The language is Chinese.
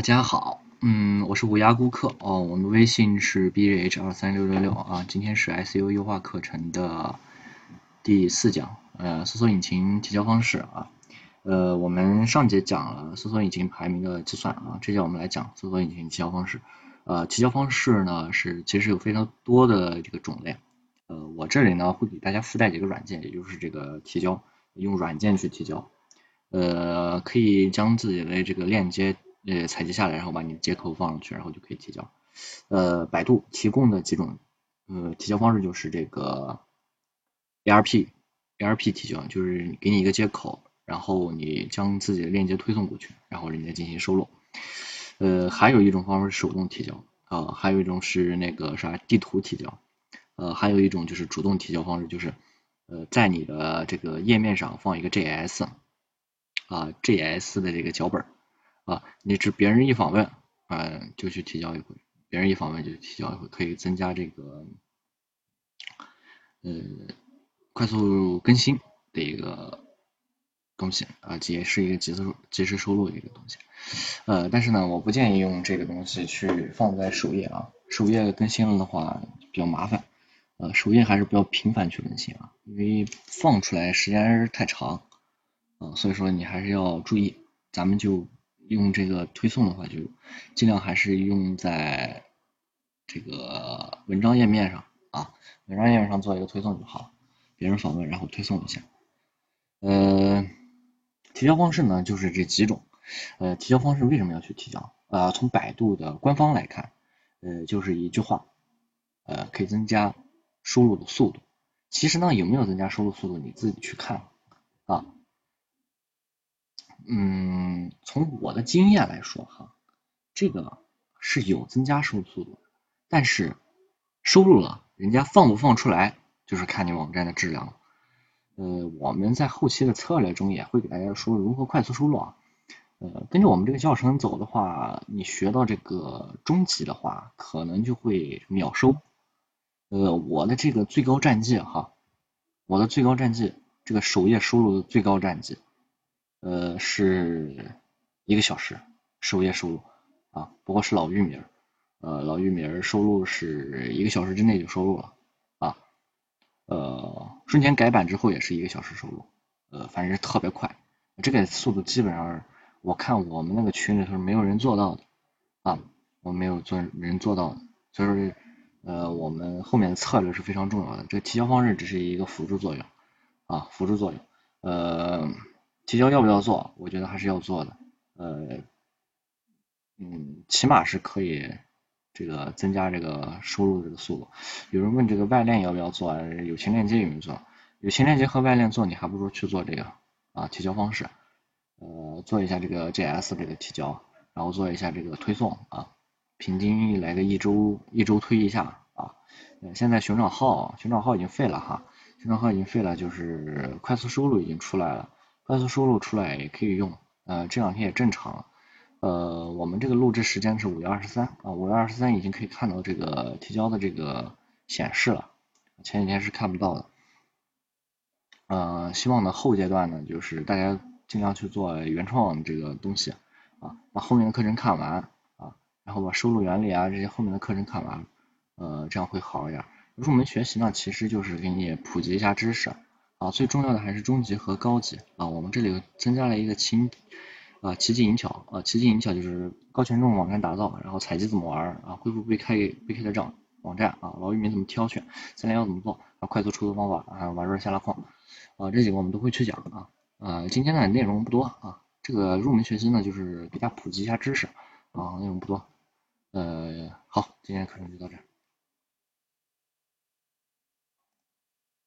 大家好，嗯，我是无涯顾客哦，我们微信是 b h 二三六六六啊，今天是 SEO 优化课程的第四讲，呃，搜索引擎提交方式啊，呃，我们上节讲了搜索引擎排名的计算啊，这节我们来讲搜索引擎提交方式，呃，提交方式呢是其实有非常多的这个种类，呃，我这里呢会给大家附带几个软件，也就是这个提交，用软件去提交，呃，可以将自己的这个链接。呃，采集下来，然后把你的接口放上去，然后就可以提交。呃，百度提供的几种呃提交方式就是这个 ARP，ARP 提交就是给你一个接口，然后你将自己的链接推送过去，然后人家进行收录。呃，还有一种方式是手动提交，啊，还有一种是那个啥地图提交，呃，还有一种就是主动提交方式，就是呃在你的这个页面上放一个 JS，啊 JS 的这个脚本。啊，你只别人一访问，啊，就去提交一回，别人一访问就提交一回，可以增加这个，呃，快速更新的一个东西啊，也是一个及时及时收录的一个东西，呃，但是呢，我不建议用这个东西去放在首页啊，首页更新了的话比较麻烦，呃，首页还是不要频繁去更新啊，因为放出来时间太长，啊，所以说你还是要注意，咱们就。用这个推送的话，就尽量还是用在这个文章页面上啊，文章页面上做一个推送就好，别人访问然后推送一下。呃，提交方式呢就是这几种，呃，提交方式为什么要去提交？呃，从百度的官方来看，呃，就是一句话，呃，可以增加输入的速度。其实呢，有没有增加输入速度，你自己去看啊。嗯，从我的经验来说哈，这个是有增加收入速度，但是收入了，人家放不放出来，就是看你网站的质量了。呃，我们在后期的策略中也会给大家说如何快速收录啊。呃，跟着我们这个教程走的话，你学到这个中级的话，可能就会秒收。呃，我的这个最高战绩哈，我的最高战绩，这个首页收录的最高战绩。呃，是一个小时首页收录啊，不过是老域名，呃，老域名收录是一个小时之内就收录了啊，呃，瞬间改版之后也是一个小时收录，呃，反正是特别快，这个速度基本上我看我们那个群里头没有人做到的啊，我没有做人做到的，所以说呃，我们后面的策略是非常重要的，这个提交方式只是一个辅助作用啊，辅助作用，呃。提交要不要做？我觉得还是要做的，呃，嗯，起码是可以这个增加这个收入这个速度。有人问这个外链要不要做？友情链接有没有做？友情链接和外链做，你还不如去做这个啊提交方式，呃，做一下这个 JS 这个提交，然后做一下这个推送啊，平均来个一周一周推一下啊。现在寻找号寻找号已经废了哈，寻找号已经废了，就是快速收录已经出来了。快速收录出来也可以用，呃，这两天也正常，呃，我们这个录制时间是五月二十三啊，五月二十三已经可以看到这个提交的这个显示了，前几天是看不到的，呃，希望呢后阶段呢就是大家尽量去做原创这个东西啊，把后面的课程看完啊，然后把收录原理啊这些后面的课程看完，呃，这样会好一点。入门学习呢，其实就是给你普及一下知识。啊，最重要的还是中级和高级啊。我们这里增加了一个奇啊奇迹银巧啊，奇迹银巧就是高权重网站打造，然后采集怎么玩啊，恢复被开被开的账网站啊，老域名怎么挑选，三连幺怎么做啊，快速出图方法，啊玩转下拉框啊，这几个我们都会去讲啊。呃，今天的内容不多啊，这个入门学习呢，就是给大家普及一下知识啊，内容不多。呃，好，今天课程就到这。